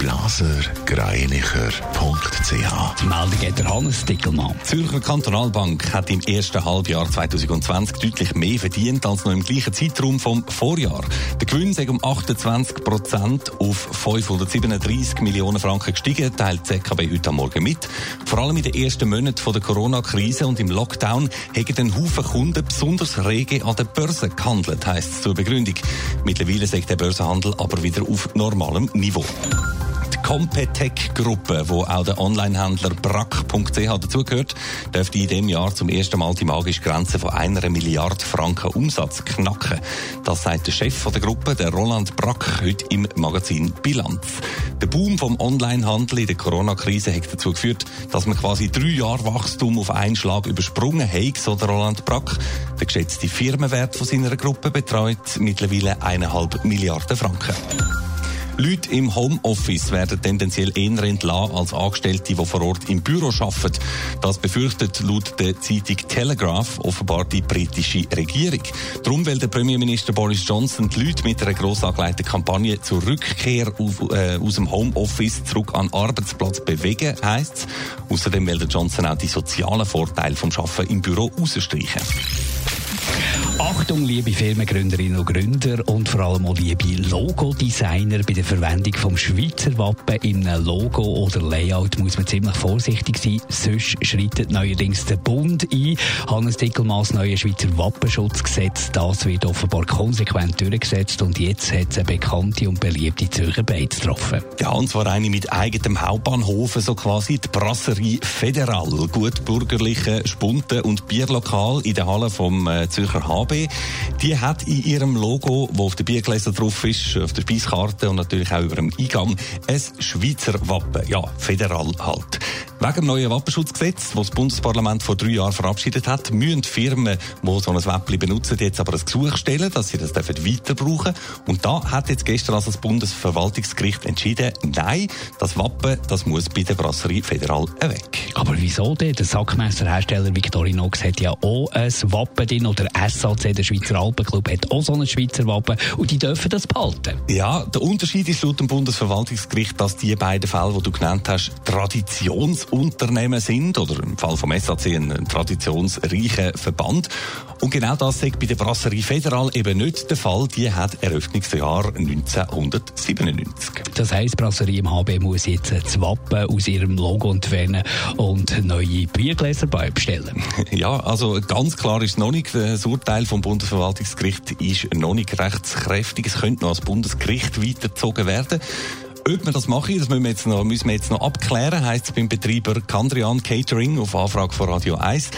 blasergreinicher.ch. Die Meldung hat der Hannes Dickelmann. Die Zürcher Kantonalbank hat im ersten Halbjahr 2020 deutlich mehr verdient als noch im gleichen Zeitraum vom Vorjahr. Der Gewinn ist um 28 Prozent auf 537 Millionen Franken gestiegen, teilt die ZKB heute Morgen mit. Vor allem in den ersten Monaten der Corona-Krise und im Lockdown haben den Haufen Kunden besonders rege an der Börse gehandelt, heisst es zur Begründung. Mittlerweile sagt der Börsenhandel aber wieder auf normalem Niveau. Competec-Gruppe, wo auch der Onlinehändler brack.ch dazugehört, dürfte in diesem Jahr zum ersten Mal die magische Grenze von einer Milliarde Franken Umsatz knacken. Das sagt der Chef der Gruppe, der Roland Brack, heute im Magazin Bilanz. Der Boom vom Onlinehandel in der Corona-Krise hat dazu geführt, dass man quasi drei Jahre Wachstum auf einen Schlag übersprungen hat, so der Roland Brack. Der geschätzte Firmenwert von seiner Gruppe betreut mittlerweile eineinhalb Milliarden Franken. Leute im Homeoffice werden tendenziell eher entlassen als Angestellte, die vor Ort im Büro arbeiten. Das befürchtet laut der Zeitung Telegraph offenbar die britische Regierung. Darum will der Premierminister Boris Johnson die Leute mit einer gross angelegten Kampagne zur Rückkehr auf, äh, aus dem Homeoffice zurück an den Arbeitsplatz bewegen, heisst es. Außerdem will der Johnson auch die sozialen Vorteile vom Arbeiten im Büro rausstreichen. Achtung, liebe Firmengründerinnen und Gründer und vor allem auch liebe Logodesigner. Bei der Verwendung vom Schweizer Wappen in einem Logo oder Layout muss man ziemlich vorsichtig sein. Sonst schreitet neuerdings der Bund ein. Hannes Dickelmanns neue Schweizer Wappenschutzgesetz. Das wird offenbar konsequent durchgesetzt und jetzt hat es eine bekannte und beliebte Zürcher Beiz getroffen. Ja, und zwar eine mit eigenem Hauptbahnhof, so quasi die Brasserie Federal. Gut bürgerliche Spunten und Bierlokal in der Halle vom äh, Zürcher HB. Die hat in ihrem Logo, wo auf der Biergläser drauf ist, auf der Speiskarte und natürlich auch über dem Eingang, ein Schweizer Wappen. Ja, federal halt. Wegen dem neuen Wappenschutzgesetz, das das Bundesparlament vor drei Jahren verabschiedet hat, müssen Firmen, die so ein Wappen benutzen, jetzt aber ein Gesuch stellen, dass sie das weiter brauchen Und da hat jetzt gestern also das Bundesverwaltungsgericht entschieden, nein, das Wappen, das muss bei der Brasserie Federal weg. Aber wieso denn? Der Sackmesserhersteller Victorinox hat ja auch ein Wappen drin oder SAC, der Schweizer Alpenclub, hat auch so ein Schweizer Wappen und die dürfen das behalten. Ja, der Unterschied ist laut dem Bundesverwaltungsgericht, dass die beiden Fälle, die du genannt hast, Traditions Unternehmen sind oder im Fall vom SAC ein traditionsreicher Verband. Und genau das sagt bei der Brasserie Federal eben nicht der Fall. Die hat Eröffnungsjahr 1997. Das heisst, Brasserie im HB muss jetzt das Wappen aus ihrem Logo entfernen und neue Biergläser bestellen. Ja, also ganz klar ist noch nicht. Das Urteil vom Bundesverwaltungsgericht ist noch nicht rechtskräftig. Es könnte noch als Bundesgericht weitergezogen werden. Ob wir das machen, das müssen wir jetzt noch, müssen wir jetzt noch abklären, heisst es beim Betreiber Kandrian Catering auf Anfrage von Radio 1.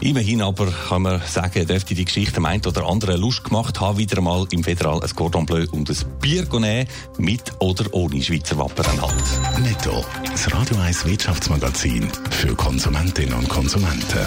Immerhin aber kann man sagen, dürfte die Geschichte am einen oder anderen Lust gemacht haben, wieder einmal im Federal ein Cordon Bleu und ein Bier nehmen, mit oder ohne Schweizer Wappen halt. Netto, das Radio 1 Wirtschaftsmagazin für Konsumentinnen und Konsumenten.